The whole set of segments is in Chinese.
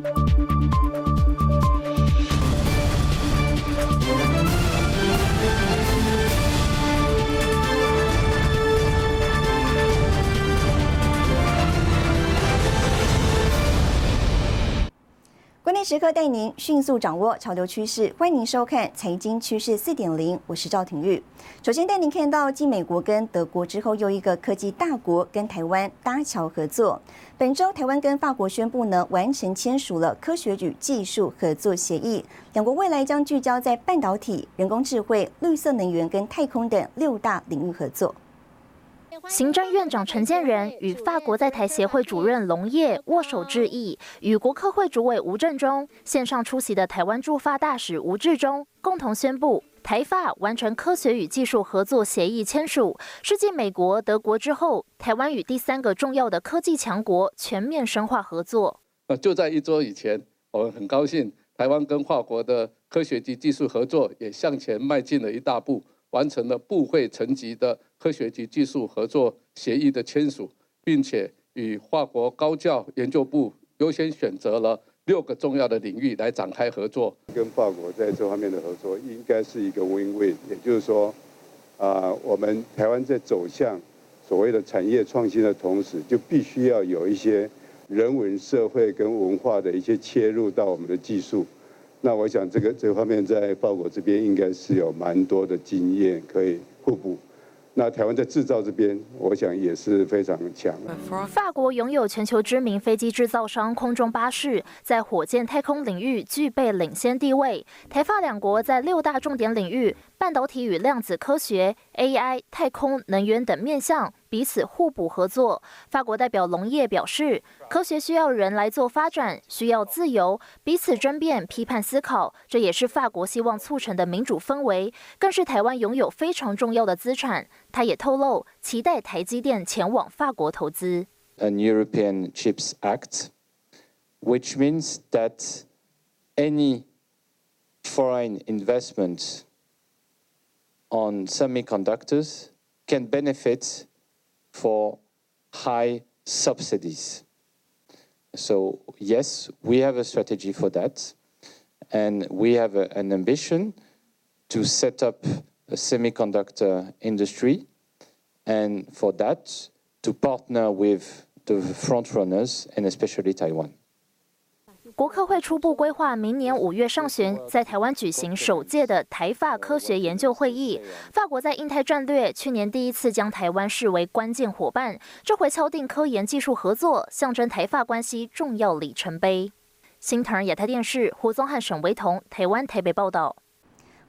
关时刻带您迅速掌握潮流趋势，欢迎您收看《财经趋势四点零》，我是赵廷玉。首先带您看到，继美国跟德国之后，又一个科技大国跟台湾搭桥合作。本周，台湾跟法国宣布呢，完成签署了科学与技术合作协议，两国未来将聚焦在半导体、人工智慧、绿色能源跟太空等六大领域合作。行政院长陈建仁与法国在台协会主任龙业握手致意，与国科会主委吴振中线上出席的台湾驻法大使吴志忠共同宣布，台法完成科学与技术合作协议签署，是继美国、德国之后，台湾与第三个重要的科技强国全面深化合作。呃，就在一周以前，我们很高兴，台湾跟法国的科学及技术合作也向前迈进了一大步，完成了部会层级的。科学及技术合作协议的签署，并且与法国高教研究部优先选择了六个重要的领域来展开合作。跟法国在这方面的合作应该是一个 win-win，也就是说，啊，我们台湾在走向所谓的产业创新的同时，就必须要有一些人文社会跟文化的一些切入到我们的技术。那我想这个这方面在法国这边应该是有蛮多的经验可以互补。那台湾在制造这边，我想也是非常强。法国拥有全球知名飞机制造商空中巴士，在火箭太空领域具备领先地位。台法两国在六大重点领域。半导体与量子科学、AI、太空、能源等面向彼此互补合作。法国代表龙业表示，科学需要人来做发展，需要自由，彼此争辩、批判思考，这也是法国希望促成的民主氛围，更是台湾拥有非常重要的资产。他也透露，期待台积电前往法国投资。An European Chips Act, which means that any foreign investment on semiconductors can benefit for high subsidies. So yes, we have a strategy for that. And we have a, an ambition to set up a semiconductor industry. And for that, to partner with the front runners and especially Taiwan. 国科会初步规划明年五月上旬在台湾举行首届的台法科学研究会议。法国在印太战略去年第一次将台湾视为关键伙伴，这回敲定科研技术合作，象征台法关系重要里程碑。新唐人亚太电视胡宗汉、沈维彤，台湾台北报道。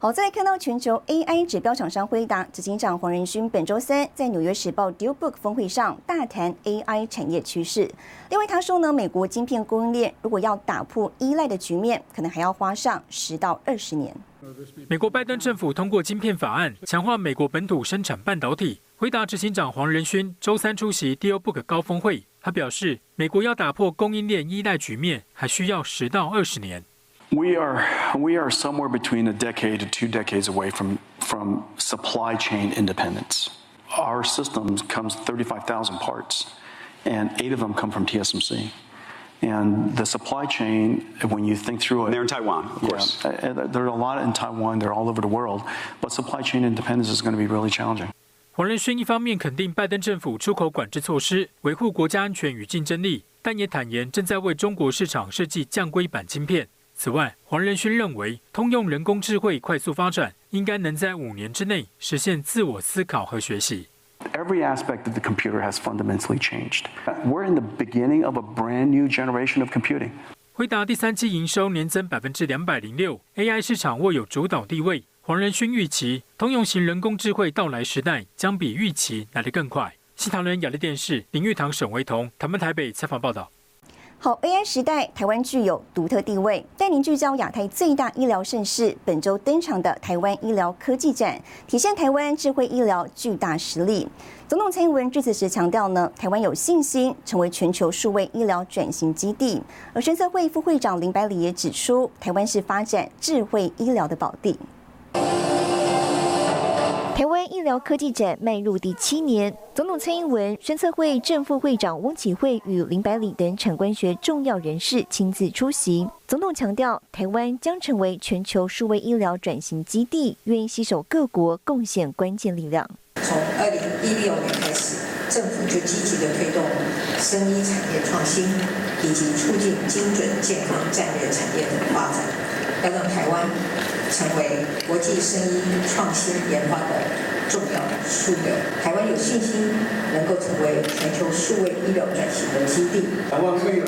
好，再来看到全球 AI 指标厂商辉达执行长黄仁勋本周三在纽约时报 DealBook 峰会上大谈 AI 产业趋势。另外，他说呢，美国晶片供应链如果要打破依赖的局面，可能还要花上十到二十年。美国拜登政府通过晶片法案，强化美国本土生产半导体。辉达执行长黄仁勋周三出席 DealBook 高峰会，他表示，美国要打破供应链依赖局面，还需要十到二十年。We are we are somewhere between a decade to two decades away from from supply chain independence. Our system comes 35,000 parts, and eight of them come from TSMC. And the supply chain, when you think through it, they're in Taiwan, of course. Yeah, there are a lot in Taiwan. They're all over the world, but supply chain independence is going to be really challenging. 黄仁勋一方面肯定拜登政府出口管制措施，维护国家安全与竞争力，但也坦言正在为中国市场设计降规版晶片。 此外，黄仁勋认为，通用人工智慧快速发展，应该能在五年之内实现自我思考和学习。Every aspect of the computer has fundamentally changed. We're in the beginning of a brand new generation of computing. 辉达第三季营收年增百分之两百零六，AI 市场握有主导地位。黄仁勋预期，通用型人工智慧到来时代将比预期来得更快。西塘人亚力电视林玉堂、沈维彤，台湾台北采访报道。好，AI 时代，台湾具有独特地位。带您聚焦亚太最大医疗盛事，本周登场的台湾医疗科技展，体现台湾智慧医疗巨大实力。总统蔡英文致辞时强调呢，台湾有信心成为全球数位医疗转型基地。而深策会副会长林百里也指出，台湾是发展智慧医疗的宝地。医疗科技展迈入第七年，总统蔡英文、宣策会正副会长翁启惠与林百里等产官学重要人士亲自出席。总统强调，台湾将成为全球数位医疗转型基地，愿意携手各国贡献关键力量。从二零一六年开始，政府就积极的推动生医产业创新，以及促进精准健康战略产业的发展，要让台湾。成为国际生医创新研发的重要的枢纽，台湾有信心能够成为全球数位医疗转型的基地。台湾未来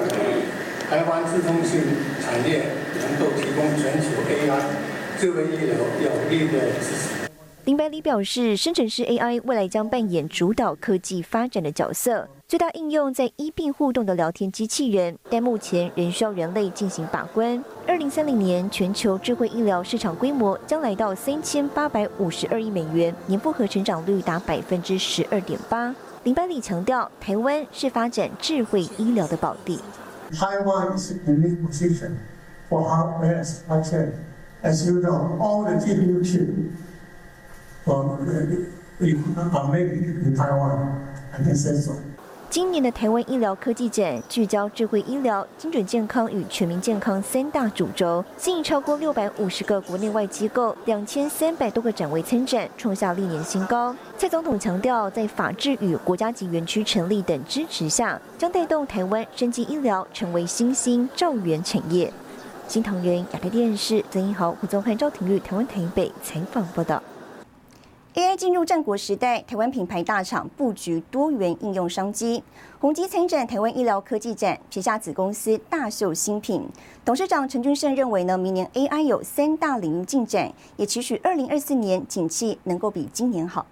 台湾自通性产业能够提供全球 AI 智慧医疗有力的支持。林百里表示，深圳市 AI 未来将扮演主导科技发展的角色，最大应用在医病互动的聊天机器人，但目前仍需要人类进行把关。二零三零年，全球智慧医疗市场规模将来到三千八百五十二亿美元，年复合成长率达百分之十二点八。林百里强调，台湾是发展智慧医疗的宝地。Taiwan is in a position for our best action. As you know, all the GPU chips. 今年的台湾医疗科技展聚焦智慧医疗、精准健康与全民健康三大主轴，吸引超过六百五十个国内外机构、两千三百多个展位参展，创下历年新高。蔡总统强调，在法治与国家级园区成立等支持下，将带动台湾升级医疗成为新兴兆元产业。新唐人亚太电视曾一豪、胡宗汉、赵廷玉，台湾台北采访报道。AI 进入战国时代，台湾品牌大厂布局多元应用商机。宏基参展台湾医疗科技展，旗下子公司大秀新品。董事长陈俊胜认为呢，明年 AI 有三大领域进展，也期许二零二四年景气能够比今年好。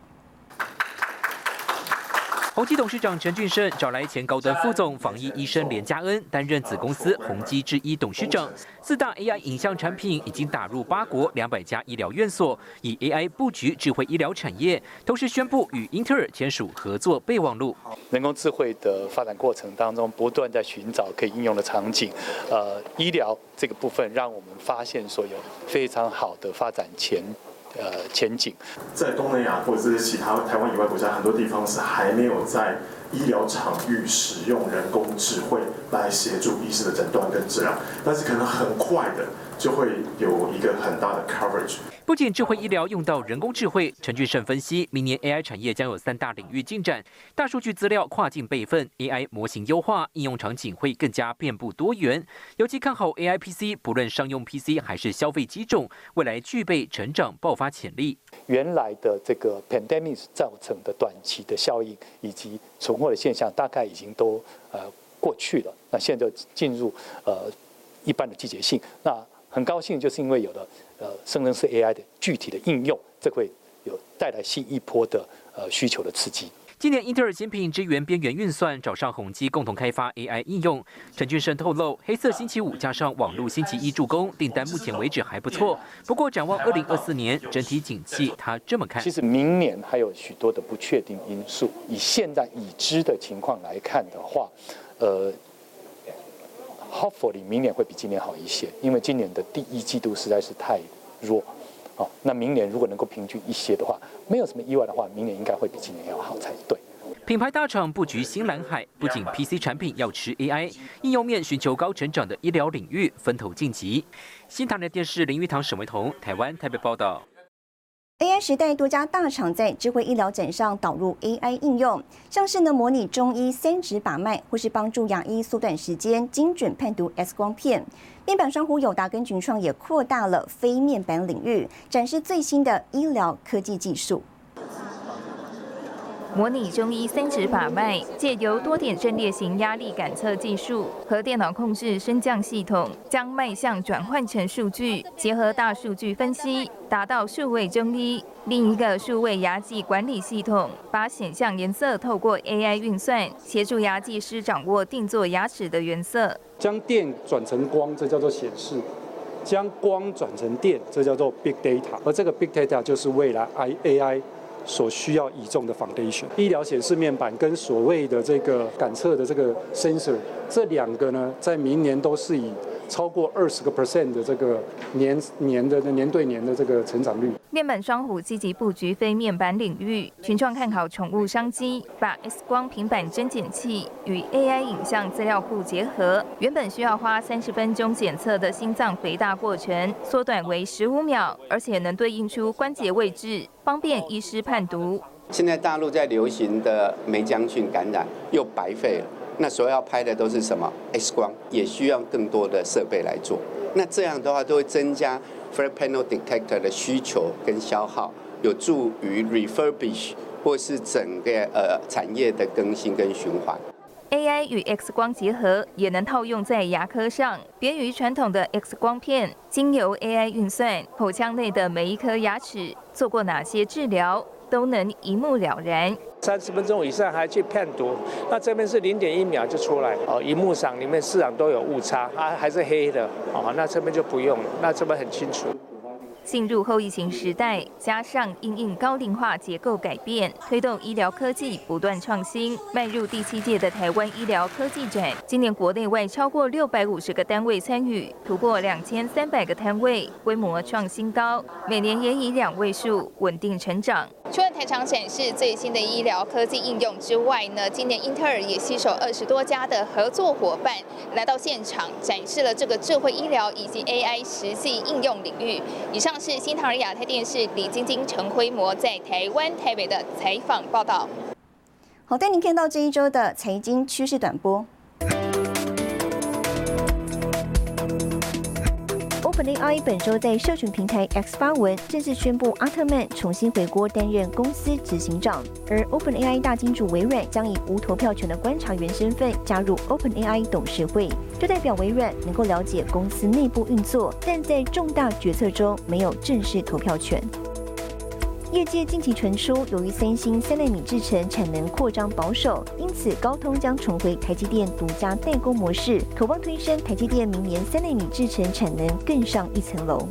宏基董事长陈俊胜找来前高端副总防疫医生连嘉恩担任子公司宏基之一董事长。四大 AI 影像产品已经打入八国两百家医疗院所，以 AI 布局智慧医疗产业。同时宣布与英特尔签署合作备忘录。人工智慧的发展过程当中，不断在寻找可以应用的场景。呃，医疗这个部分让我们发现说有非常好的发展前。呃，前景。在东南亚或者是其他台湾以外国家，很多地方是还没有在医疗场域使用人工智慧来协助医师的诊断跟治疗，但是可能很快的就会有一个很大的 coverage。不仅智慧医疗用到人工智慧，陈俊胜分析，明年 AI 产业将有三大领域进展：大数据资料跨境备份、AI 模型优化，应用场景会更加遍布多元。尤其看好 AI PC，不论商用 PC 还是消费机种，未来具备成长爆发潜力。原来的这个 pandemic 造成的短期的效应以及存货的现象，大概已经都呃过去了。那现在就进入呃一般的季节性。那很高兴，就是因为有了。呃，生成式 AI 的具体的应用，这会有带来新一波的呃需求的刺激。今年英特尔新品支援边缘运算，找上宏基共同开发 AI 应用。陈俊生透露，黑色星期五加上网络星期一助攻，订单目前为止还不错。不过展望二零二四年整体景气，他这么看：其实明年还有许多的不确定因素。以现在已知的情况来看的话，呃。Hopefully，明年会比今年好一些，因为今年的第一季度实在是太弱。好，那明年如果能够平均一些的话，没有什么意外的话，明年应该会比今年要好才对。品牌大厂布局新蓝海，不仅 PC 产品要吃 AI，应用面寻求高成长的医疗领域，分头晋级。新唐人电视林玉堂、沈维彤，台湾台北报道。AI 时代，多家大厂在智慧医疗展上导入 AI 应用，像是呢模拟中医三指把脉，或是帮助牙医缩短时间、精准判读 X 光片。面板双虎友达跟群创也扩大了非面板领域，展示最新的医疗科技技术。模拟中医三指把脉，借由多点阵列型压力感测技术和电脑控制升降系统，将脉象转换成数据，结合大数据分析，达到数位中医。另一个数位牙技管理系统，把显像颜色透过 AI 运算，协助牙技师掌握定做牙齿的原色。将电转成光，这叫做显示；将光转成电，这叫做 Big Data。而这个 Big Data 就是未来 I AI。所需要倚重的 foundation，医疗显示面板跟所谓的这个感测的这个 sensor，这两个呢，在明年都是以超过二十个 percent 的这个年年的年对年的这个成长率。面板双虎积极布局非面板领域，群创看好宠物商机，把 X 光平板针检器与 AI 影像资料库结合，原本需要花三十分钟检测的心脏肥大过程，缩短为十五秒，而且能对应出关节位置，方便医师判读。现在大陆在流行的梅将菌感染又白费了，那所要拍的都是什么 X 光，也需要更多的设备来做。那这样的话都会增加 Flat Panel Detector 的需求跟消耗，有助于 refurbish 或是整个呃产业的更新跟循环。AI 与 X 光结合，也能套用在牙科上，别于传统的 X 光片，经由 AI 运算，口腔内的每一颗牙齿做过哪些治疗。都能一目了然。三十分钟以上还去判读，那这边是零点一秒就出来哦。荧幕上里面市场都有误差啊，还是黑的哦。那这边就不用了，那这边很清楚。进入后疫情时代，加上因应高龄化结构改变，推动医疗科技不断创新，迈入第七届的台湾医疗科技展。今年国内外超过六百五十个单位参与，突破两千三百个摊位，规模创新高，每年也以两位数稳定成长。除了台场展示最新的医疗科技应用之外呢，今年英特尔也携手二十多家的合作伙伴来到现场，展示了这个智慧医疗以及 AI 实际应用领域。以上是新唐人亚太电视李晶晶、陈辉模在台湾台北的采访报道。好，带您看到这一周的财经趋势短波。OpenAI 本周在社群平台 X 发文，正式宣布阿特曼重新回国担任公司执行长，而 OpenAI 大金主微软将以无投票权的观察员身份加入 OpenAI 董事会，这代表微软能够了解公司内部运作，但在重大决策中没有正式投票权。业界近期传出，由于三星三纳米制程产能扩张保守，因此高通将重回台积电独家代工模式，渴望推升台积电明年三纳米制程产能更上一层楼。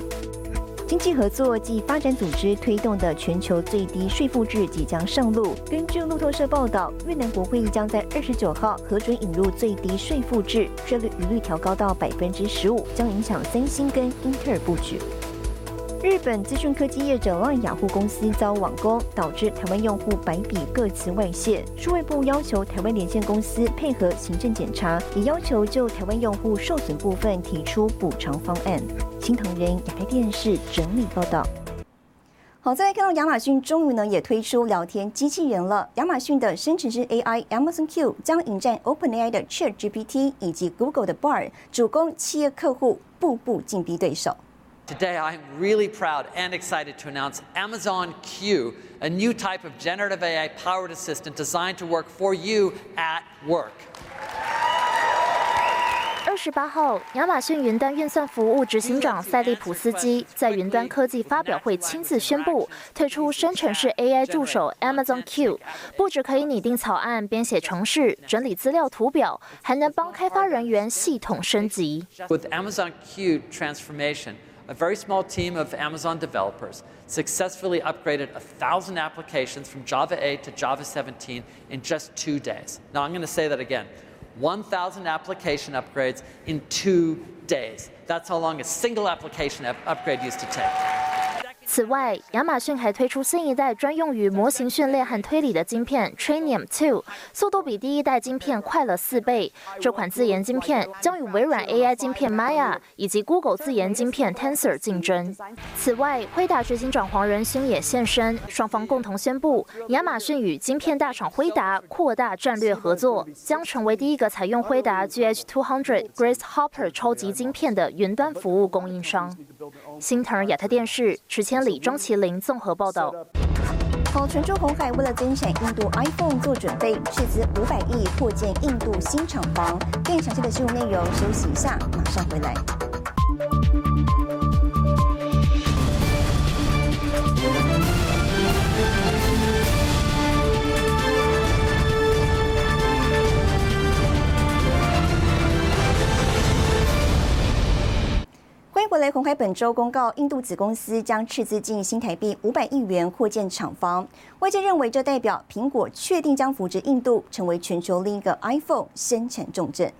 经济合作及发展组织推动的全球最低税负制即将上路。根据路透社报道，越南国会议将在二十九号核准引入最低税负制，税率一律调高到百分之十五，将影响三星跟英特尔布局。日本资讯科技业者让雅虎公司遭网攻，导致台湾用户百笔各词外泄。数位部要求台湾连线公司配合行政检查，也要求就台湾用户受损部分提出补偿方案。新唐人亚太电视整理报道。好，再来看到亚马逊终于呢也推出聊天机器人了。亚马逊的生成式 AI Amazon Q 将迎战 OpenAI 的 ChatGPT 以及 Google 的 Bard，主攻企业客户，步步紧逼对手。Today, I'm really proud and excited to announce Amazon Q, a new type of generative AI powered assistant designed to work for you at work. 二十八号，亚马逊云端运算服务执行长塞利普斯基在云端科技发表会亲自宣布，推出生成式 AI 助手 Amazon Q，不只可以拟定草案、编写程式、整理资料图表，还能帮开发人员系统升级。With Amazon Q transformation. A very small team of Amazon developers successfully upgraded 1,000 applications from Java 8 to Java 17 in just two days. Now, I'm going to say that again 1,000 application upgrades in two days. That's how long a single application upgrade used to take. 此外，亚马逊还推出新一代专用于模型训练和推理的晶片 Trainium 2，速度比第一代晶片快了四倍。这款自研晶片将与微软 AI 晶片 Maya 以及 Google 自研晶片 Tensor 竞争。此外，辉达执行长黄仁勋也现身，双方共同宣布，亚马逊与晶片大厂辉达扩大战略合作，将成为第一个采用辉达 GH200 Grace Hopper 超级晶片的云端服务供应商。新唐亚太电视池千里、庄麒麟综合报道。好，泉州红海为了增产印度 iPhone 做准备，斥资五百亿扩建印度新厂房。更详细的新闻内容，休息一下，马上回来。回来，红海本周公告，印度子公司将斥资近新台币五百亿元扩建厂房。外界认为，这代表苹果确定将扶植印度，成为全球另一个 iPhone 生产重镇。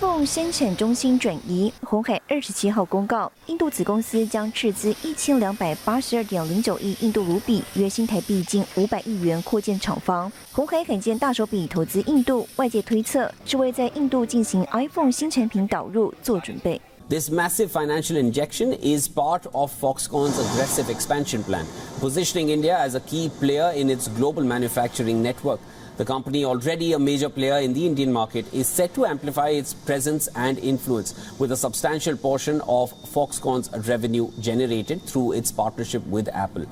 iPhone 生产中心转移，红海二十七号公告，印度子公司将斥资一千两百八十二点零九亿印度卢比，约新台币近五百亿元扩建厂房。红海罕见大手笔投资印度，外界推测是为在印度进行 iPhone 新产品导入做准备。This massive financial injection is part of Foxconn's aggressive expansion plan, positioning India as a key player in its global manufacturing network. The company, already a major player in the Indian market, is set to amplify its presence and influence with a substantial portion of Foxconn's revenue generated through its partnership with Apple.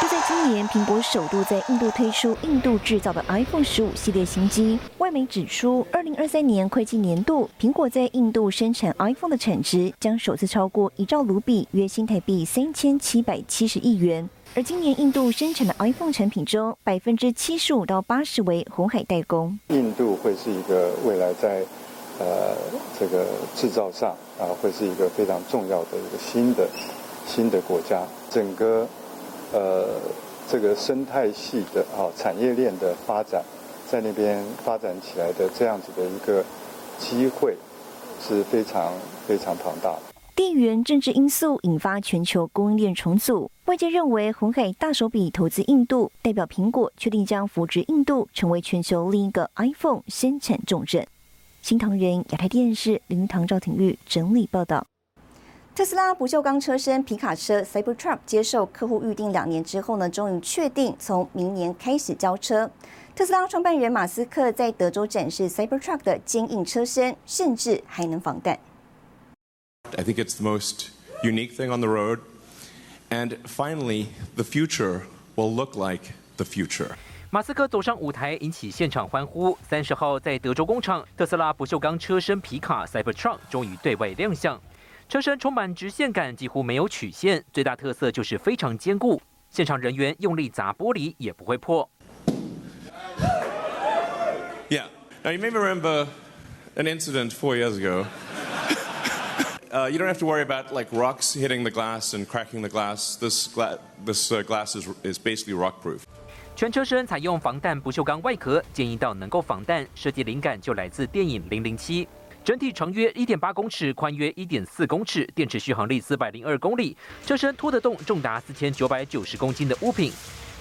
就在今年，苹果首度在印度推出印度制造的 iPhone 十五系列新机。外媒指出，二零二三年会计年度，苹果在印度生产 iPhone 的产值将首次超过一兆卢比，约新台币三千七百七十亿元。 而今年印度生产的 iPhone 产品中，百分之七十五到八十为红海代工。印度会是一个未来在呃这个制造上啊，会是一个非常重要的一个新的新的国家。整个呃这个生态系的啊产业链的发展，在那边发展起来的这样子的一个机会是非常非常庞大的。地缘政治因素引发全球供应链重组，外界认为红海大手笔投资印度，代表苹果确定将扶植印度成为全球另一个 iPhone 生产重镇。新唐人亚太电视林云堂赵廷玉整理报道。特斯拉不锈钢车身皮卡车 Cybertruck 接受客户预定两年之后呢，终于确定从明年开始交车。特斯拉创办人马斯克在德州展示 Cybertruck 的坚硬车身，甚至还能防弹。I think it's the most unique thing on the road. And finally, the future will look like the future. 马斯克走上舞台，引起现场欢呼。三十号在德州工厂，特斯拉不锈钢车身皮卡 Cybertruck 终于对外亮相。车身充满直线感，几乎没有曲线，最大特色就是非常坚固。现场人员用力砸玻璃也不会破。Yeah. Now you may remember an incident four years ago. Uh, you don't have to worry about like rocks hitting the glass and cracking the glass. This gla this uh, glass is is basically rock proof. 全车身采用防弹不锈钢外壳，建议到能够防弹，设计灵感就来自电影《零零七》。整体长约一点八公尺，宽约一点四公尺，电池续航力四百零二公里，车身拖得动重达四千九百九十公斤的物品。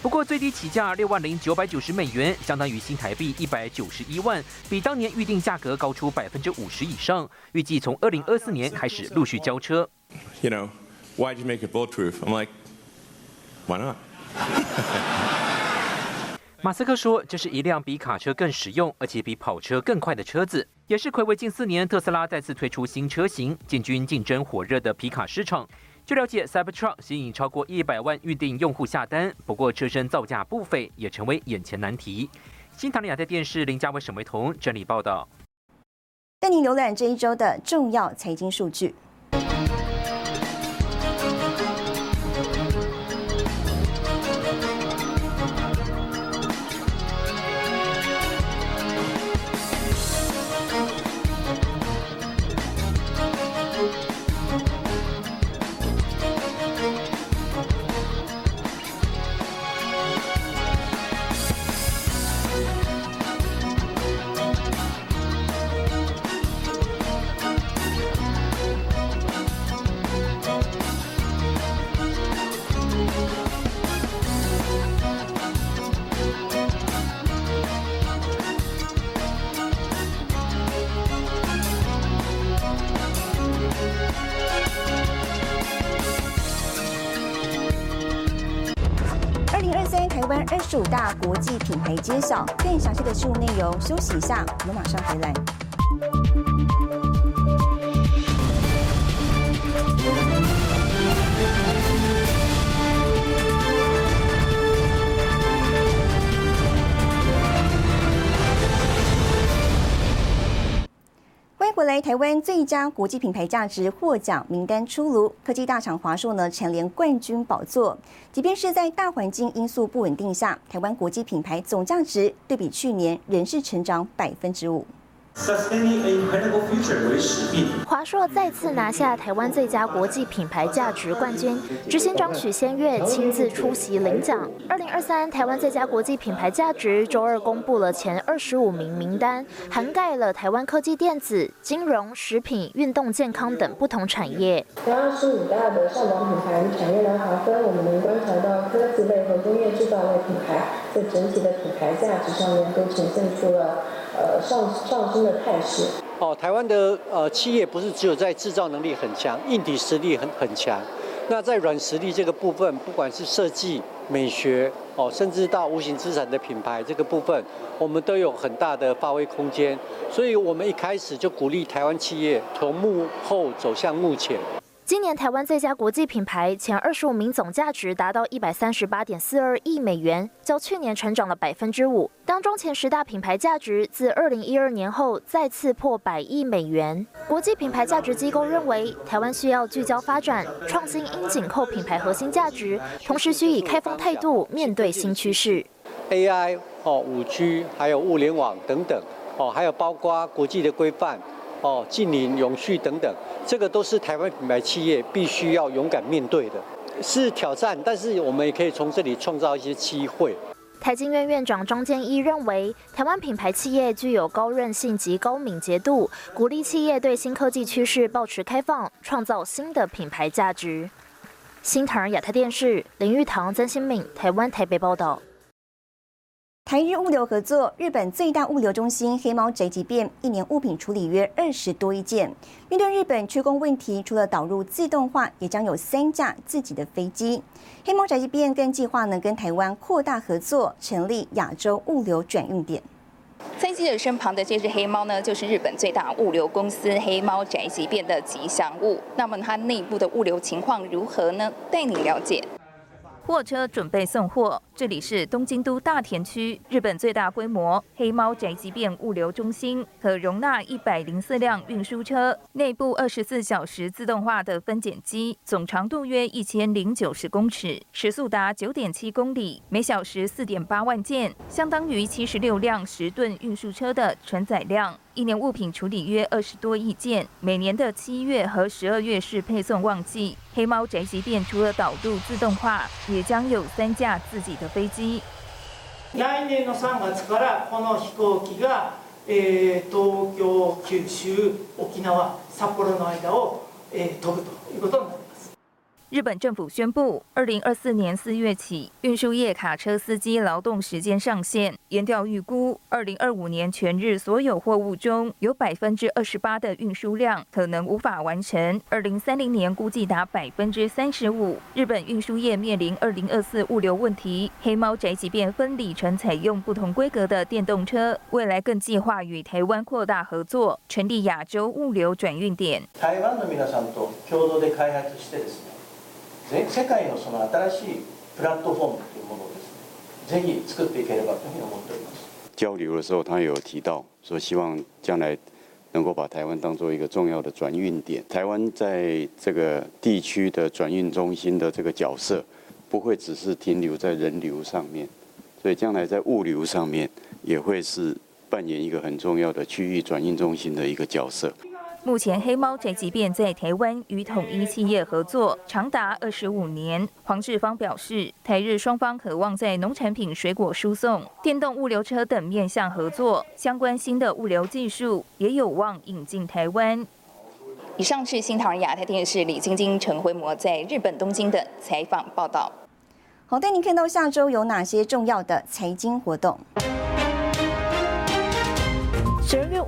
不过最低起价六万零九百九十美元，相当于新台币一百九十一万，比当年预定价格高出百分之五十以上。预计从二零二四年开始陆续交车。You know, why'd you make it bulletproof? I'm like, why not? 马斯克说，这是一辆比卡车更实用，而且比跑车更快的车子，也是暌违近四年，特斯拉再次推出新车型，进军竞争火热的皮卡市场。据了解，Cybertruck 吸引超过一百万预定用户下单，不过车身造价不菲，也成为眼前难题。新唐人亚太电视林家伟、沈维彤整理报道。带您浏览这一周的重要财经数据。品牌揭晓，更详细的事务内容，休息一下，我们马上回来。台湾最佳国际品牌价值获奖名单出炉，科技大厂华硕呢蝉联冠军宝座。即便是在大环境因素不稳定下，台湾国际品牌总价值对比去年仍是成长百分之五。华硕再次拿下台湾最佳国际品牌价值冠军，执行长许先月亲自出席领奖。二零二三台湾最佳国际品牌价值周二公布了前二十五名名单，涵盖了台湾科技、电子、金融、食品、运动、健康等不同产业。十五大的上榜品牌产业呢划分，我们能观察到科技类和工业制造类品牌在整体的品牌价值上面都呈现出了。呃，上上升的态势。哦，台湾的呃企业不是只有在制造能力很强，硬体实力很很强。那在软实力这个部分，不管是设计、美学，哦，甚至到无形资产的品牌这个部分，我们都有很大的发挥空间。所以我们一开始就鼓励台湾企业从幕后走向幕前。今年台湾最佳国际品牌前二十五名总价值达到一百三十八点四二亿美元，较去年成长了百分之五。当中前十大品牌价值自二零一二年后再次破百亿美元。国际品牌价值机构认为，台湾需要聚焦发展创新，应紧扣品牌核心价值，同时需以开放态度面对新趋势。AI 哦，五 G 还有物联网等等哦，还有包括国际的规范。哦，近邻、永续等等，这个都是台湾品牌企业必须要勇敢面对的，是挑战，但是我们也可以从这里创造一些机会。台经院院长张建一认为，台湾品牌企业具有高韧性及高敏捷度，鼓励企业对新科技趋势保持开放，创造新的品牌价值。新唐亚太电视林玉堂、曾新敏，台湾台北报道。台日物流合作，日本最大物流中心黑猫宅急便一年物品处理约二十多亿件。面对日本缺工问题，除了导入自动化，也将有三架自己的飞机。黑猫宅急便更计划呢跟台湾扩大合作，成立亚洲物流转运点。在记者身旁的这只黑猫呢，就是日本最大物流公司黑猫宅急便的吉祥物。那么它内部的物流情况如何呢？带你了解。货车准备送货，这里是东京都大田区日本最大规模黑猫宅急便物流中心，可容纳一百零四辆运输车，内部二十四小时自动化的分拣机，总长度约一千零九十公尺，时速达九点七公里，每小时四点八万件，相当于七十六辆十吨运输车的承载量。一年物品处理约二十多亿件，每年的七月和十二月是配送旺季。黑猫宅急便除了导入自动化，也将有三架自己的飞机。来年の3月からこの飛行機が東京、九州、沖縄、札幌の間を飛ぶということになります。日本政府宣布，二零二四年四月起，运输业卡车司机劳动时间上限。研调预估，二零二五年全日所有货物中有百分之二十八的运输量可能无法完成。二零三零年估计达百分之三十五。日本运输业面临二零二四物流问题。黑猫宅急便分里程采用不同规格的电动车，未来更计划与台湾扩大合作，成立亚洲物流转运点。台湾の皆さんと共同で開発してですね。 全世界のその新しいプラットフォームというものをですね，ぜひ作っていければというふうに思っております。交流的时候，他有提到说，希望将来能够把台湾当做一个重要的转运点。台湾在这个地区的转运中心的这个角色，不会只是停留在人流上面，所以将来在物流上面也会是扮演一个很重要的区域转运中心的一个角色。 目前黑猫宅急便在台湾与统一企业合作长达二十五年。黄志芳表示，台日双方渴望在农产品、水果输送、电动物流车等面向合作，相关新的物流技术也有望引进台湾。以上是新唐人亚太电视李晶晶、陈辉模在日本东京的采访报道。好，带您看到下周有哪些重要的财经活动。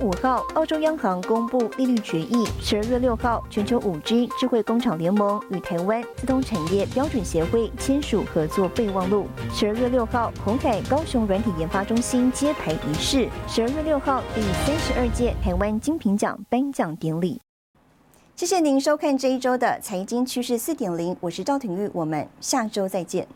五号，澳洲央行公布利率决议。十二月六号，全球五 G 智慧工厂联盟与台湾自动产业标准协会签署合作备忘录。十二月六号，红海高雄软体研发中心揭牌仪式。十二月六号，第三十二届台湾精品奖颁奖典礼。谢谢您收看这一周的财经趋势四点零，我是赵廷玉，我们下周再见。